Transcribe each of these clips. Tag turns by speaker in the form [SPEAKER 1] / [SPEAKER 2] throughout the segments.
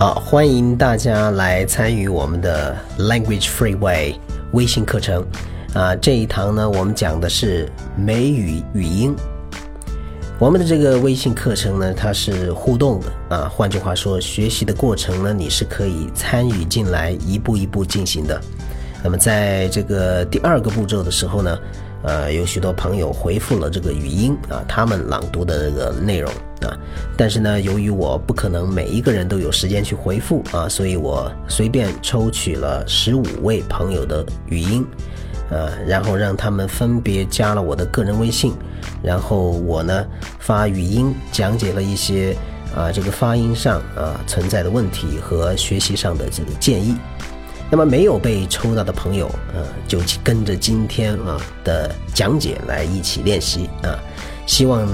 [SPEAKER 1] 好，欢迎大家来参与我们的 Language Freeway 微信课程。啊，这一堂呢，我们讲的是美语语音。我们的这个微信课程呢，它是互动的啊，换句话说，学习的过程呢，你是可以参与进来，一步一步进行的。那么在这个第二个步骤的时候呢，呃，有许多朋友回复了这个语音啊，他们朗读的这个内容啊，但是呢，由于我不可能每一个人都有时间去回复啊，所以我随便抽取了十五位朋友的语音。呃，然后让他们分别加了我的个人微信，然后我呢发语音讲解了一些啊这个发音上啊存在的问题和学习上的这个建议。那么没有被抽到的朋友，呃，就跟着今天啊的讲解来一起练习啊。希望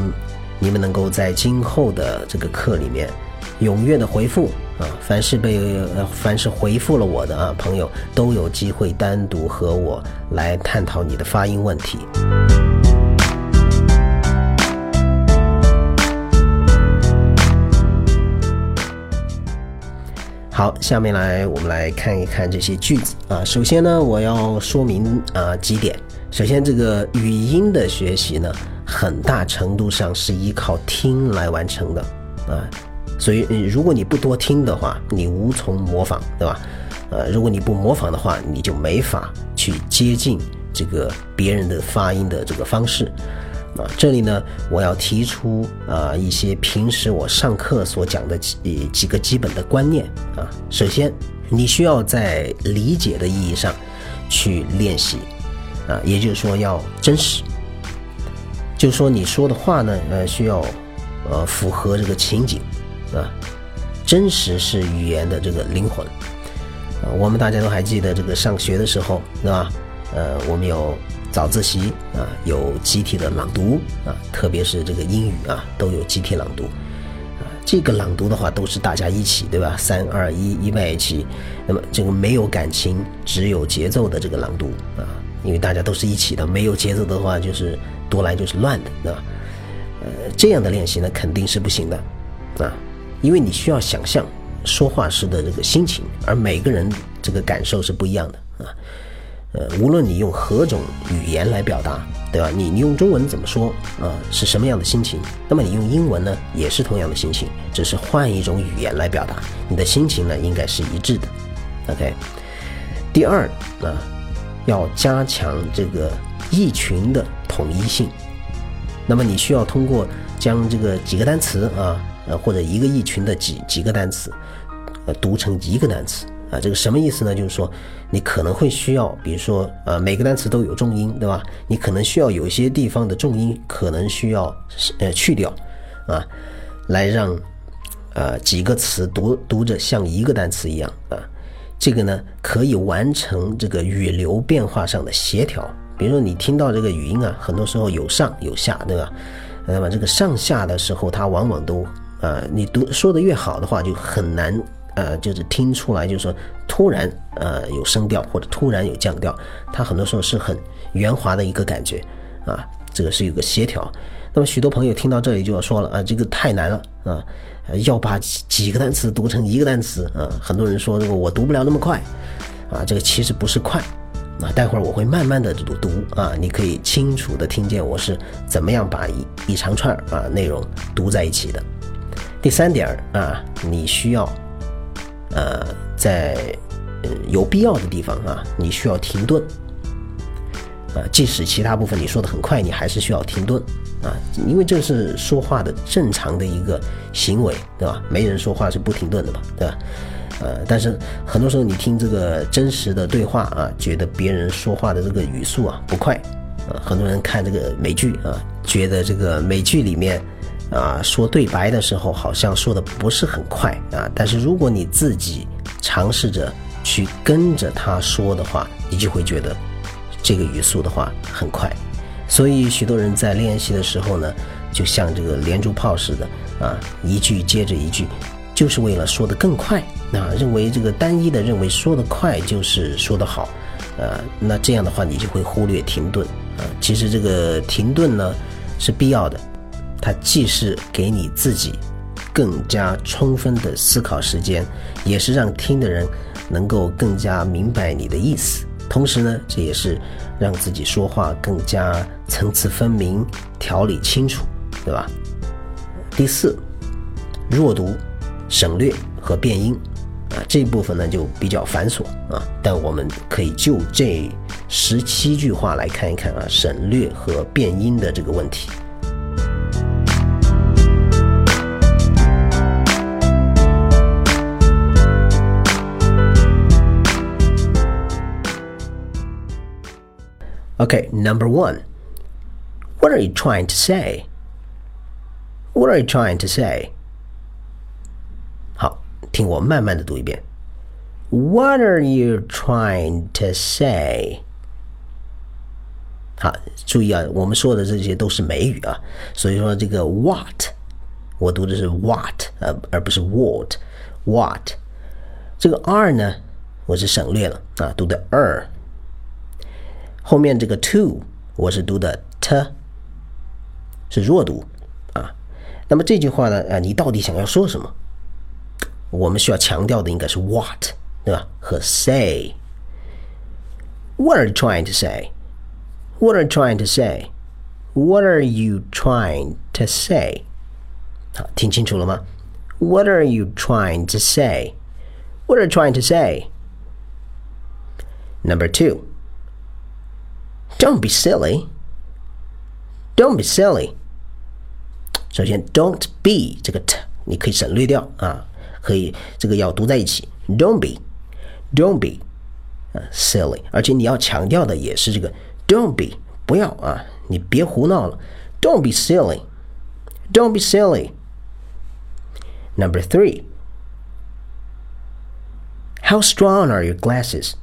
[SPEAKER 1] 你们能够在今后的这个课里面踊跃的回复。啊，凡是被呃，凡是回复了我的啊朋友，都有机会单独和我来探讨你的发音问题。好，下面来我们来看一看这些句子啊。首先呢，我要说明啊几点。首先，这个语音的学习呢，很大程度上是依靠听来完成的啊。所以，如果你不多听的话，你无从模仿，对吧？呃，如果你不模仿的话，你就没法去接近这个别人的发音的这个方式。啊，这里呢，我要提出啊一些平时我上课所讲的几几个基本的观念啊。首先，你需要在理解的意义上去练习，啊，也就是说要真实，就是说你说的话呢，呃，需要呃符合这个情景。啊，真实是语言的这个灵魂。啊，我们大家都还记得这个上学的时候，对吧？呃，我们有早自习啊，有集体的朗读啊，特别是这个英语啊，都有集体朗读。啊，这个朗读的话，都是大家一起，对吧？三二一，一在一起。那么这个没有感情，只有节奏的这个朗读啊，因为大家都是一起的，没有节奏的话，就是多来就是乱的，对吧？呃，这样的练习呢，肯定是不行的，啊。因为你需要想象说话时的这个心情，而每个人这个感受是不一样的啊。呃，无论你用何种语言来表达，对吧？你你用中文怎么说啊？是什么样的心情？那么你用英文呢，也是同样的心情，只是换一种语言来表达，你的心情呢应该是一致的。OK。第二啊，要加强这个意群的统一性。那么你需要通过将这个几个单词啊。呃，或者一个一群的几几个单词，呃，读成一个单词这个什么意思呢？就是说，你可能会需要，比如说，呃，每个单词都有重音，对吧？你可能需要有些地方的重音可能需要呃去掉，啊，来让呃几个词读读着像一个单词一样啊，这个呢可以完成这个语流变化上的协调。比如说你听到这个语音啊，很多时候有上有下，对吧？那么这个上下的时候，它往往都呃，你读说的越好的话，就很难呃，就是听出来，就是说突然呃有声调或者突然有降调，它很多时候是很圆滑的一个感觉啊，这个是有个协调。那么许多朋友听到这里就要说了啊，这个太难了啊，要把几几个单词读成一个单词啊，很多人说这个我读不了那么快啊，这个其实不是快啊，待会儿我会慢慢的读读啊，你可以清楚的听见我是怎么样把一一长串啊内容读在一起的。第三点啊，你需要，呃，在有必要的地方啊，你需要停顿，啊，即使其他部分你说的很快，你还是需要停顿，啊，因为这是说话的正常的一个行为，对吧？没人说话是不停顿的嘛，对吧？呃，但是很多时候你听这个真实的对话啊，觉得别人说话的这个语速啊不快，啊，很多人看这个美剧啊，觉得这个美剧里面。啊，说对白的时候好像说的不是很快啊，但是如果你自己尝试着去跟着他说的话，你就会觉得这个语速的话很快。所以许多人在练习的时候呢，就像这个连珠炮似的啊，一句接着一句，就是为了说的更快啊，认为这个单一的认为说的快就是说的好，呃，那这样的话你就会忽略停顿啊。其实这个停顿呢是必要的。它既是给你自己更加充分的思考时间，也是让听的人能够更加明白你的意思。同时呢，这也是让自己说话更加层次分明、条理清楚，对吧？第四，弱读、省略和变音。啊，这部分呢就比较繁琐啊，但我们可以就这十七句话来看一看啊，省略和变音的这个问题。Okay, number one. What are you trying to say? What are you trying to say? 听我慢慢的读一遍。What are you trying to say？好，注意啊，我们说的这些都是美语啊，所以说这个 what，我读的是 what，呃，而不是 what。what，这个 r 呢，我是省略了啊，读的 er。 后面这个 to，我是读的 t，是弱读啊。那么这句话呢，啊，你到底想要说什么？我们需要强调的应该是 what，对吧？和 say。What are you trying to say? What are you trying to say? What are you trying to say? 好，听清楚了吗？What are you trying to say? What are you trying to say? Number two. Don't be silly. Don't be silly. 首先，don't be 这个 t 你可以省略掉啊。可以，这个要读在一起。Don't be，don't be，啊，silly。而且你要强调的也是这个，don't be，不要啊，你别胡闹了。Don't be silly，don't be silly。Number three。How strong are your glasses?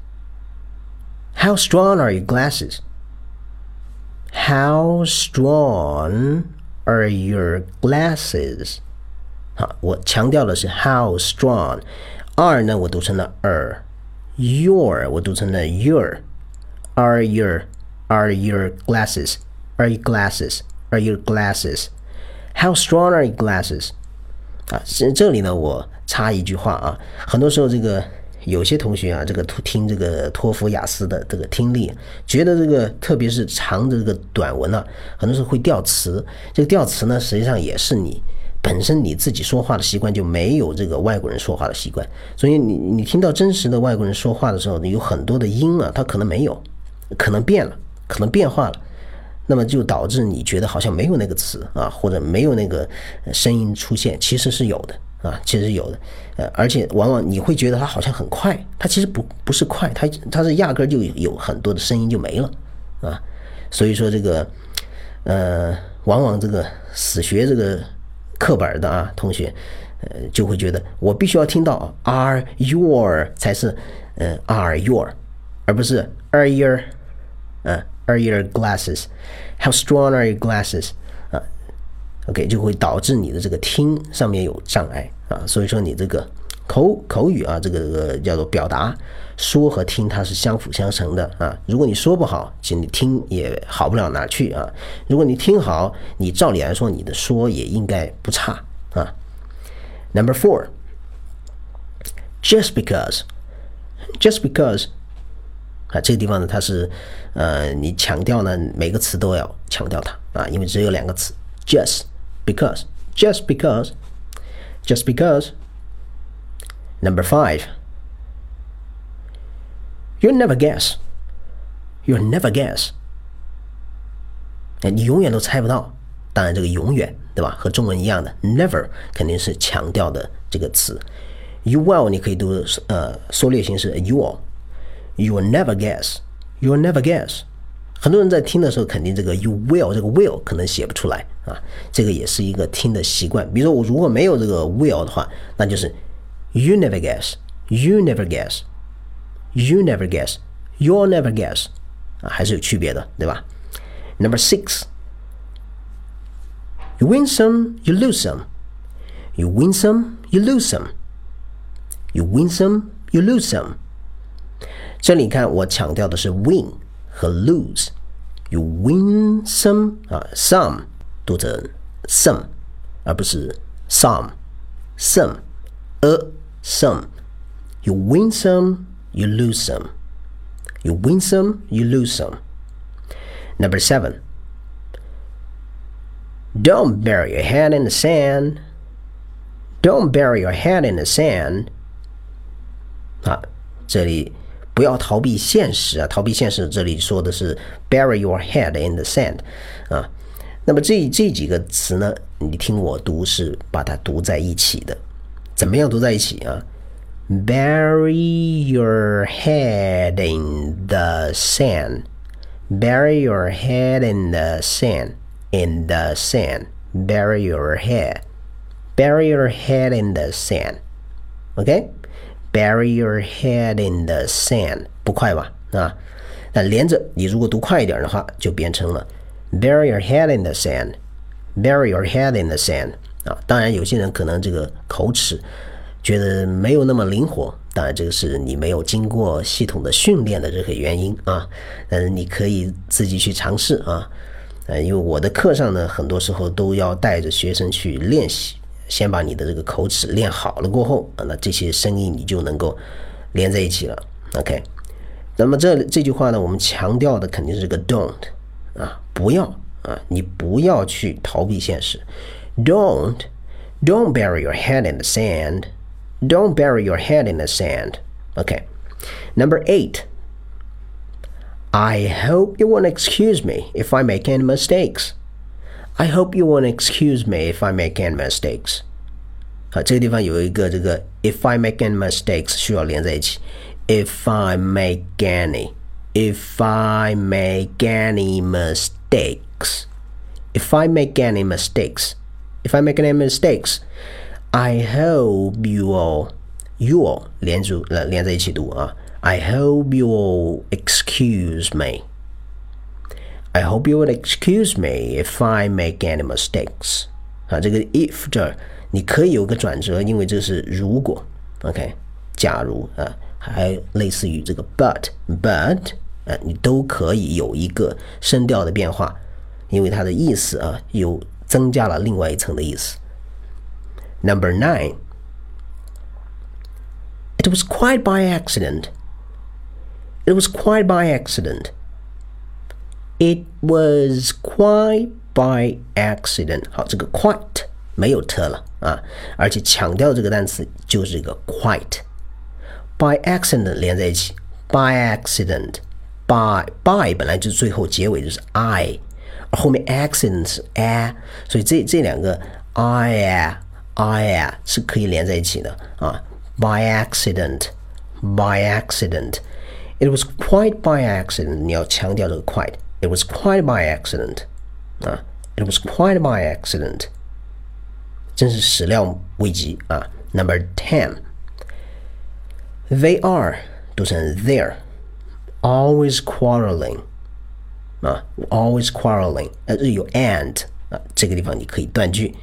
[SPEAKER 1] How strong are your glasses? How strong are your glasses? 好，我强调的是 how strong，r 呢我读成了 er，your 我读成了 your，are your are your glasses are your glasses are your glasses，how strong are your glasses？啊，这这里呢我插一句话啊，很多时候这个 有些同学啊，这个听这个托福雅思的这个听力，觉得这个特别是长的这个短文啊，很多时候会掉词，这个掉词呢实际上也是你。本身你自己说话的习惯就没有这个外国人说话的习惯，所以你你听到真实的外国人说话的时候，有很多的音啊，它可能没有，可能变了，可能变化了，那么就导致你觉得好像没有那个词啊，或者没有那个声音出现，其实是有的啊，其实有的，呃，而且往往你会觉得它好像很快，它其实不不是快，它它是压根就有很多的声音就没了啊，所以说这个呃，往往这个死学这个。课本的啊，同学，呃，就会觉得我必须要听到 are your 才是，呃，are your，而不是 are your，嗯，are your glasses，how strong are your glasses，，OK，就会导致你的这个听上面有障碍啊，所以说你这个口口语啊，这个这个叫做表达，说和听它是相辅相成的啊，如果你说不好，其实你听也好不了哪去啊。如果你听好，你照理来说你的说也应该不差啊。Number four, just because, just because 啊，这个地方呢，它是呃，你强调呢，每个词都要强调它啊，因为只有两个词，just because, just because, just because. Number five. You'll never guess. You'll never guess. 哎，你永远都猜不到。当然，这个永远，对吧？和中文一样的，never 肯定是强调的这个词。You will 你可以读呃缩略形式 you will。You will never guess. You will never guess. 很多人在听的时候，肯定这个 you will 这个 will 可能写不出来啊。这个也是一个听的习惯。比如说，我如果没有这个 will 的话，那就是 you never guess. You never guess. You never guess. You'll never guess. 啊，还是有区别的，对吧？Number six. You win some, you lose some. You win some, you lose some. You win some, you lose some. 这里看我强调的是 win 和 lose。You win some 啊，some 读成 some，而不是 some some, a some. You win some, you lose some. You win some, you lose some. Number seven. Don't bury your head in the sand. Don't bury your head in the sand. 啊，这里 不要逃避现实啊！逃避现实，这里说的是 bury your head in the sand 啊。那么这这几个词呢，你听我读是把它读在一起的。怎么样读在一起啊？Bury your head in the sand. Bury your head in the sand. In the sand. Bury your head. Bury your head in the sand. Bury your head in the sand. 不快吧？啊，那连着你如果读快一点的话，就变成了 Bury your head in the sand. Bury your head in the sand. 啊，当然有些人可能这个口齿觉得没有那么灵活，当然这个是你没有经过系统的训练的这个原因啊。但是你可以自己去尝试啊。呃，因为我的课上呢，很多时候都要带着学生去练习，先把你的这个口齿练好了过后，啊，那这些声音你就能够连在一起了。OK，那么这这句话呢，我们强调的肯定是这个 don't 啊，不要啊，你不要去逃避现实。Don't, don't bury your head in the sand. Don't bury your head in the sand. Okay. Number eight. I hope you won't excuse me if I make any mistakes. I hope you won't excuse me if I make any mistakes. 好，这个地方有一个这个 if I make any mistakes 需要连在一起。If I make any, if I make any mistakes, if I make any mistakes, if I make any mistakes, I hope you will you will 连住呃连在一起读啊。I hope you will excuse me. I hope you will excuse me if I make any mistakes. 啊，这个 if 这儿你可以有个转折，因为这是如果，OK，假如啊，还类似于这个 but but 啊，你都可以有一个声调的变化，因为它的意思啊有增加了另外一层的意思。Number nine. It was quite by accident. It was quite by accident. It was quite by accident. 好，这个 quite 没有特了啊，而且强调这个单词就是这个 quite。by accident 连在一起，by accident。by by 本来就是最后结尾就是 i，而后面 accident 是 a，所以这这两个 i 啊 i 啊是可以连在一起的啊。by accident, by accident. It was quite by accident. 你要强调这个 quite. It was quite by accident. 啊，It was quite by accident. 真是始料未及啊。Number ten. They are 读成 they're always quarreling 啊，always quarreling。呃，有 and 啊，这个地方你可以断句。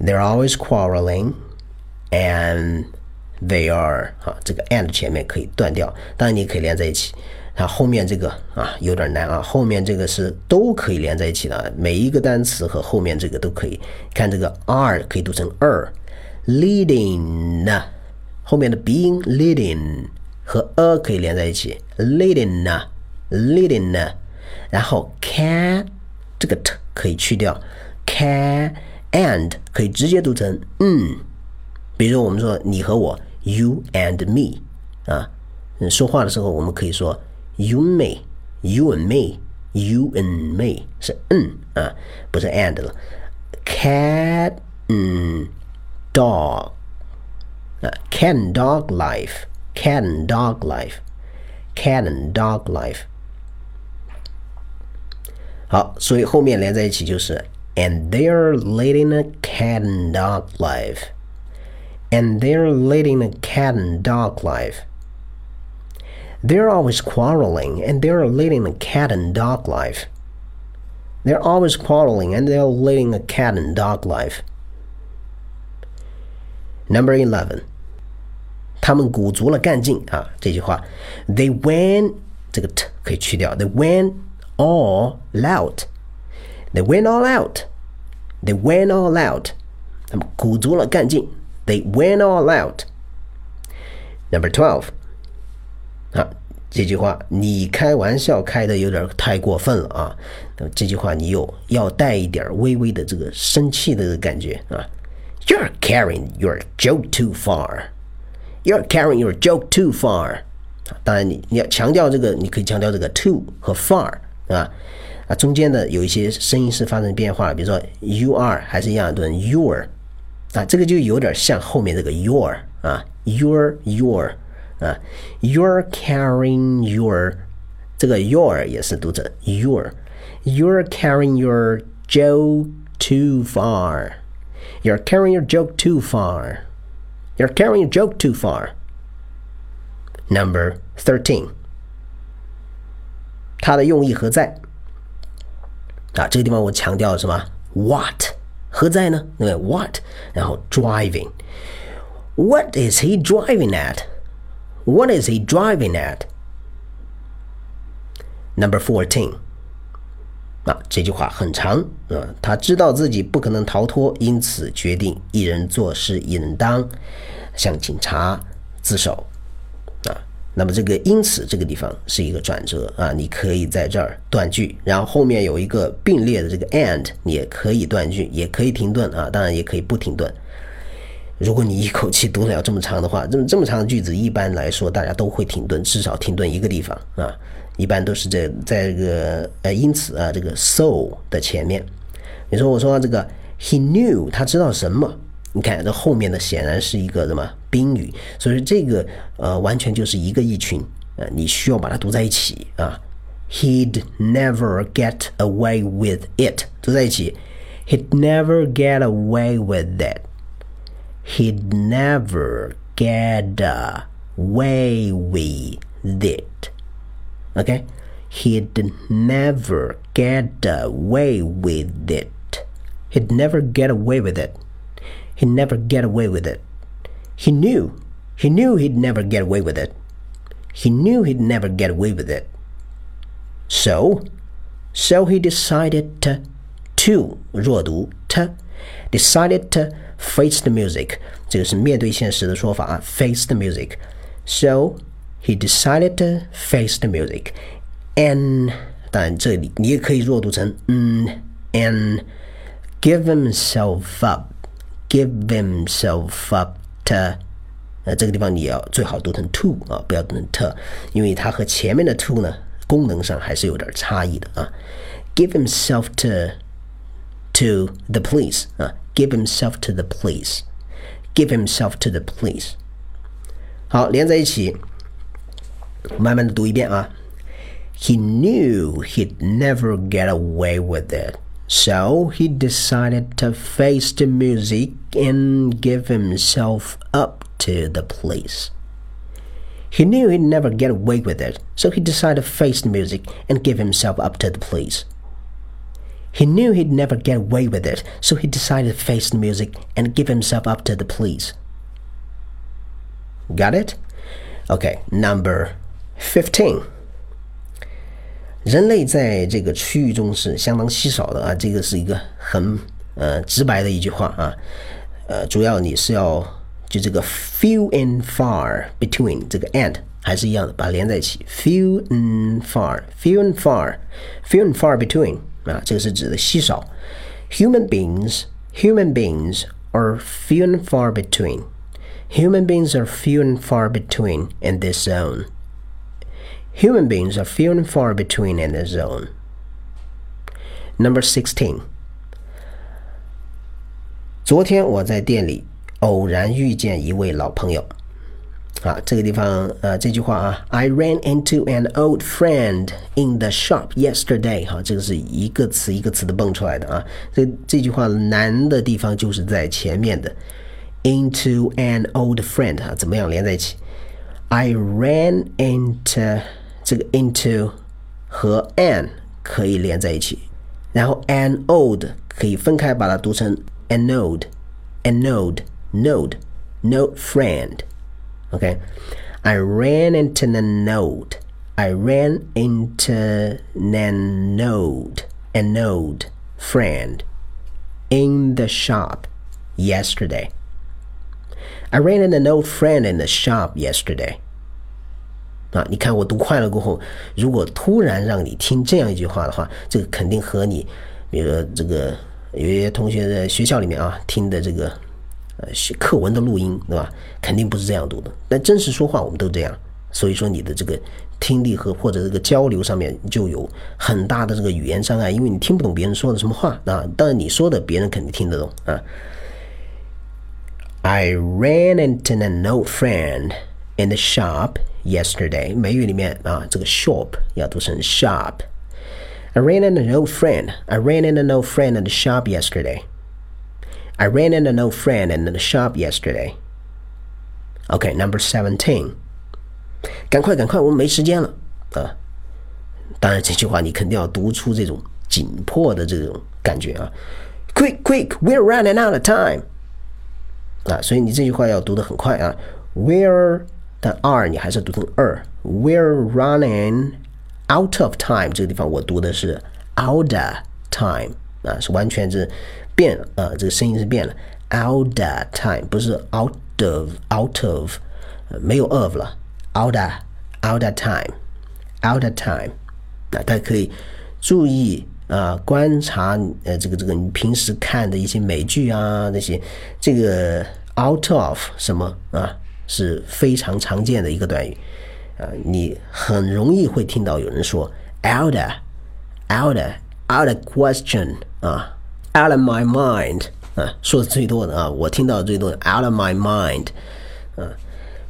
[SPEAKER 1] They're always quarreling and They are 哈，这个 and 前面可以断掉，当然你可以连在一起。 它后面这个啊有点难啊，后面这个是都可以连在一起的，每一个单词和后面这个都可以。看这个 r 可以读成二，leading 呢后面的 being leading 和 a 可以连在一起，leading 呢 leading，呢然后 can 这个 t 可以去掉，can and 可以直接读成嗯，比如我们说你和我。you and me 啊，说话的时候我们可以说 you me you and me you and me 是嗯啊，不是 and 了。cat 嗯 dog 啊，cat and dog life cat and dog life cat and dog life 好，所以后面连在一起就是 and they're leading a cat and dog life and they're leading a cat and dog life. They're always quarreling, and they're leading a cat and dog life. They're always quarreling, and they're leading a cat and dog life. Number eleven，他们鼓足了干劲啊！这句话，They went 这个 t 可以去掉，They went all out. They went all out. They went all out. 他们鼓足了干劲 They went all out. Number twelve. 啊，这句话你开玩笑开的有点太过分了啊！那这句话你有要带一点微微的这个生气的感觉啊。You're carrying your joke too far. You're carrying your joke too far. 当然你你要强调这个，你可以强调这个 too 和 far 啊啊，中间的有一些声音是发生变化，比如说 you are 还是一样的 your 啊，这个就有点像后面这个 your 啊，your your 啊，you're carrying your 这个 your 也是读成 your you're carrying your joke too far you're carrying your joke too far you're carrying your joke too far number thirteen 它的用意何在啊？这个地方我强调什么？What 何在呢？对不对？What，然后 driving。What is he driving What is he driving at? Number fourteen. 啊，这句话很长啊。他知道自己不可能逃脱，因此决定一人做事一人当，向警察自首。啊，那么这个因此这个地方是一个转折啊，你可以在这儿断句，然后后面有一个并列的这个 and，也可以断句，也可以停顿啊，当然也可以不停顿。如果你一口气读了这么长的话，这么这么长的句子，一般来说大家都会停顿，至少停顿一个地方啊。一般都是在在这个呃，因此啊，这个 so 的前面。你说我说这个 he knew 他知道什么？你看这后面的显然是一个什么宾语，所以这个呃完全就是一个一群呃，你需要把它读在一起啊。He'd never get away with it，读在一起。He'd never get away with it。He'd never get away with it. Okay? He'd never get away with it. He'd never get away with it. He'd never get away with it. He knew. He knew he'd never get away with it. He knew he'd never get away with it. So, so he decided to, to to decided to face the music，这个是面对现实的说法啊，face the music。So he decided to face the music, and 当然这里你也可以弱读成嗯 and give himself up, give himself up to。呃，这个地方你要最好读成 to 啊，不要读成 t，因为它和前面的 to 呢功能上还是有点差异的啊。Give himself to to the police 啊。 give himself to the police. Give himself to the police. 好，连在一起，慢慢的读一遍啊。He knew he'd never get away with it, so he decided to face the music and give himself up to the police. He knew he'd never get away with it, so he decided to face the music and give himself up to the police. He knew he'd never get away with it, so he decided to face the music and give himself up to the police. Got it? Okay, number fifteen. 人类在这个区域中是相当稀少的啊，这个是一个很呃直白的一句话啊，呃，主要你是要就这个 few and far between 这个 and 还是一样的，把它连在一起，few and far，few and far，few and far between。 啊，这个是指的稀少。Human beings, human beings are few and far between. Human beings are few and far between in this zone. Human beings are few and far between in this zone. Number sixteen. 昨天我在店里偶然遇见一位老朋友。 啊，这个地方呃，这句话啊，I ran into an old friend in the shop yesterday。哈，这个是一个词一个词的蹦出来的啊。这这句话难的地方就是在前面的 into an old friend 啊，怎么样连在一起？I ran into 这个 into 和 an 可以连在一起，然后 an old 可以分开把它读成 an old，an old，node，node friend。Okay. I ran into a node. I ran into a node, a node friend in the shop yesterday. I ran into an old friend in the shop yesterday. 啊，你看我读快了过后，如果突然让你听这样一句话的话，这个肯定和你，比如说这个有一些同学在学校里面啊听的这个 呃课文的录音，对吧？肯定不是这样读的。但真实说话我们都这样，所以说你的这个听力和或者这个交流上面就有很大的这个语言障碍，因为你听不懂别人说的什么话啊。当然你说的别人肯定听得懂啊。I ran into an old friend in the shop yesterday。美语里面啊，这个 shop 要读成 shop。I ran into an old friend. I ran into an old friend in the shop yesterday. I ran into an old friend in the shop yesterday. Okay, number seventeen. 赶快，赶快，我们没时间了啊！当然，这句话你肯定要读出这种紧迫的这种感觉啊！Quick, quick, we're running out of time. 啊，所以你这句话要读得很快啊。We're 但 r 你还是读成 er。We're running out of time 这个地方我读的是 out of time 啊，是完全是 变啊，这个声音是变了。out of time 不是 out of out of 没有 of 了，out of out of time out of time 啊，大家可以注意啊，观察呃这个这个你平时看的一些美剧啊那些这个 out of 什么啊。是非常常见的一个短语，啊，你很容易会听到有人说 out of out of out of question 啊，out of my mind 啊，说的最多的啊，我听到最多的 out of my mind 啊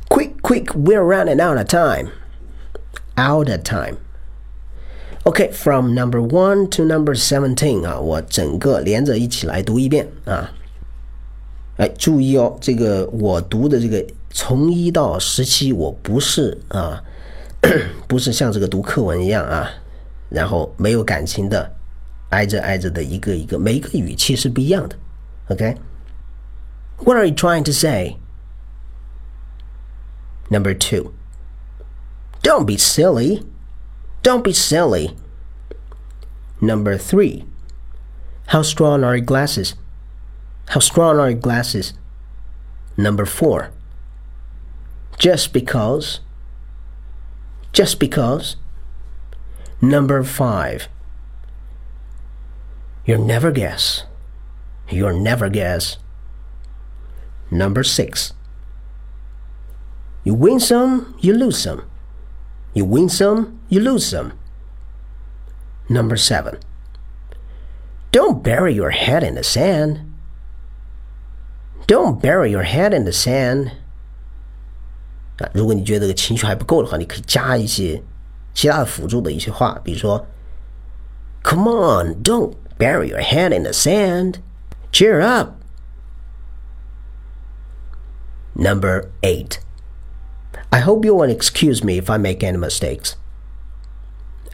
[SPEAKER 1] ，quick quick we're running out of time out of time OK from number one to number seventeen 啊，我整个连着一起来读一遍啊，哎，注意哦，这个我读的这个。从一到十七，我不是啊，不是像这个读课文一样啊，然后没有感情的，挨着挨着的一个一个，每一个语气是不一样的。OK，What are you trying to say? Number two. Don't be silly. Don't be silly. Number three. How strong are your glasses? How strong are your glasses? Number four just because. Just because. Number five. You'll never guess. You'll never guess. Number six. You win some, you lose some. You win some, you lose some. Number seven. Don't bury your head in the sand. Don't bury your head in the sand. 啊，如果你觉得这个情绪还不够的话，你可以加一些其他的辅助的一些话，比如说，Come on, don't bury your head in the sand. Cheer up. Number eight. I hope you will excuse me if I make any mistakes.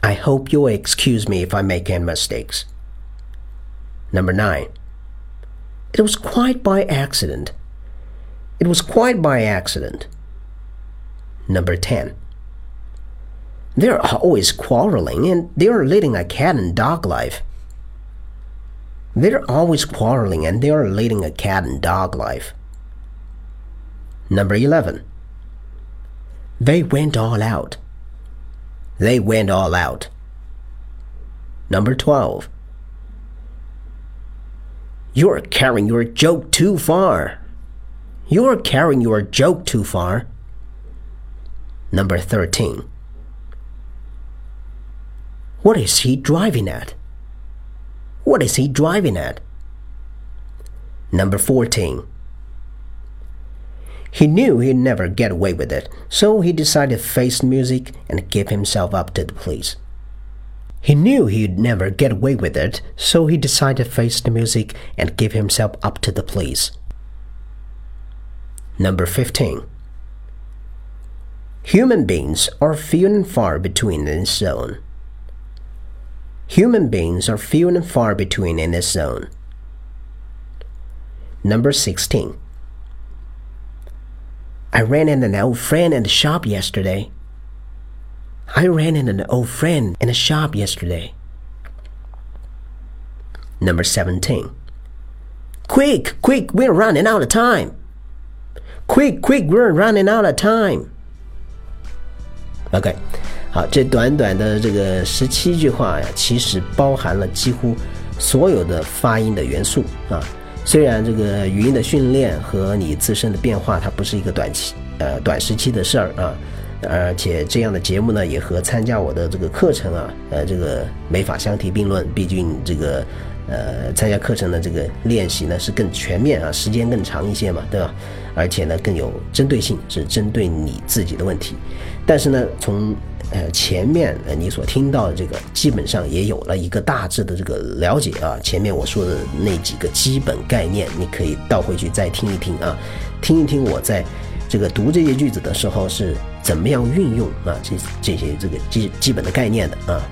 [SPEAKER 1] I hope you will excuse me if I make any mistakes. Number nine. It was quite by accident. It was quite by accident. Number 10. They're always quarreling and they're leading a cat and dog life. They're always quarreling and they're leading a cat and dog life. Number 11. They went all out. They went all out. Number 12. You're carrying your joke too far. You're carrying your joke too far. Number 13. What is he driving at? What is he driving at? Number 14. He knew he'd never get away with it, so he decided to face music and give himself up to the police. He knew he'd never get away with it, so he decided to face the music and give himself up to the police. Number 15. Human beings are few and far between in this zone. Human beings are few and far between in this zone. Number 16. I ran into an old friend in the shop yesterday. I ran into an old friend in the shop yesterday. Number 17. Quick, quick, we're running out of time. Quick, quick, we're running out of time. OK，好，这短短的这个十七句话呀，其实包含了几乎所有的发音的元素啊。虽然这个语音的训练和你自身的变化，它不是一个短期呃短时期的事儿啊，而且这样的节目呢，也和参加我的这个课程啊，呃，这个没法相提并论。毕竟这个呃参加课程的这个练习呢是更全面啊，时间更长一些嘛，对吧？而且呢更有针对性，是针对你自己的问题。但是呢，从呃前面呃你所听到的这个，基本上也有了一个大致的这个了解啊。前面我说的那几个基本概念，你可以倒回去再听一听啊，听一听我在这个读这些句子的时候是怎么样运用啊这这些这个基基本的概念的啊。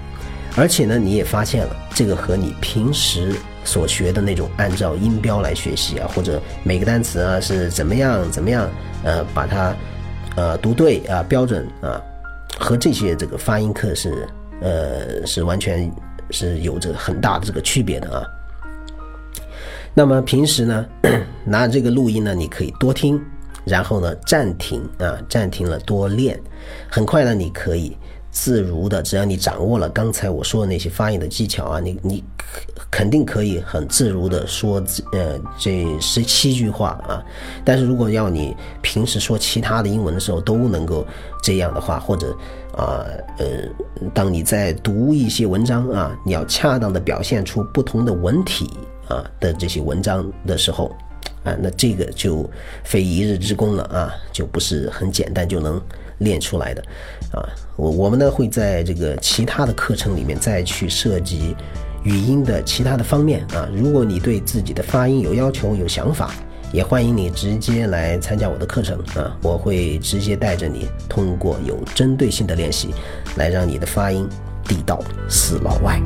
[SPEAKER 1] 而且呢，你也发现了这个和你平时所学的那种按照音标来学习啊，或者每个单词啊是怎么样怎么样呃把它。呃，读对啊，标准啊，和这些这个发音课是呃是完全是有着很大的这个区别的啊。那么平时呢，拿这个录音呢，你可以多听，然后呢暂停啊，暂停了多练，很快呢你可以。自如的，只要你掌握了刚才我说的那些发音的技巧啊，你你肯定可以很自如的说呃这十七句话啊。但是如果要你平时说其他的英文的时候都能够这样的话，或者啊呃，当你在读一些文章啊，你要恰当的表现出不同的文体啊的这些文章的时候啊，那这个就非一日之功了啊，就不是很简单就能。练出来的，啊，我我们呢会在这个其他的课程里面再去涉及语音的其他的方面啊。如果你对自己的发音有要求、有想法，也欢迎你直接来参加我的课程啊。我会直接带着你，通过有针对性的练习，来让你的发音地道似老外。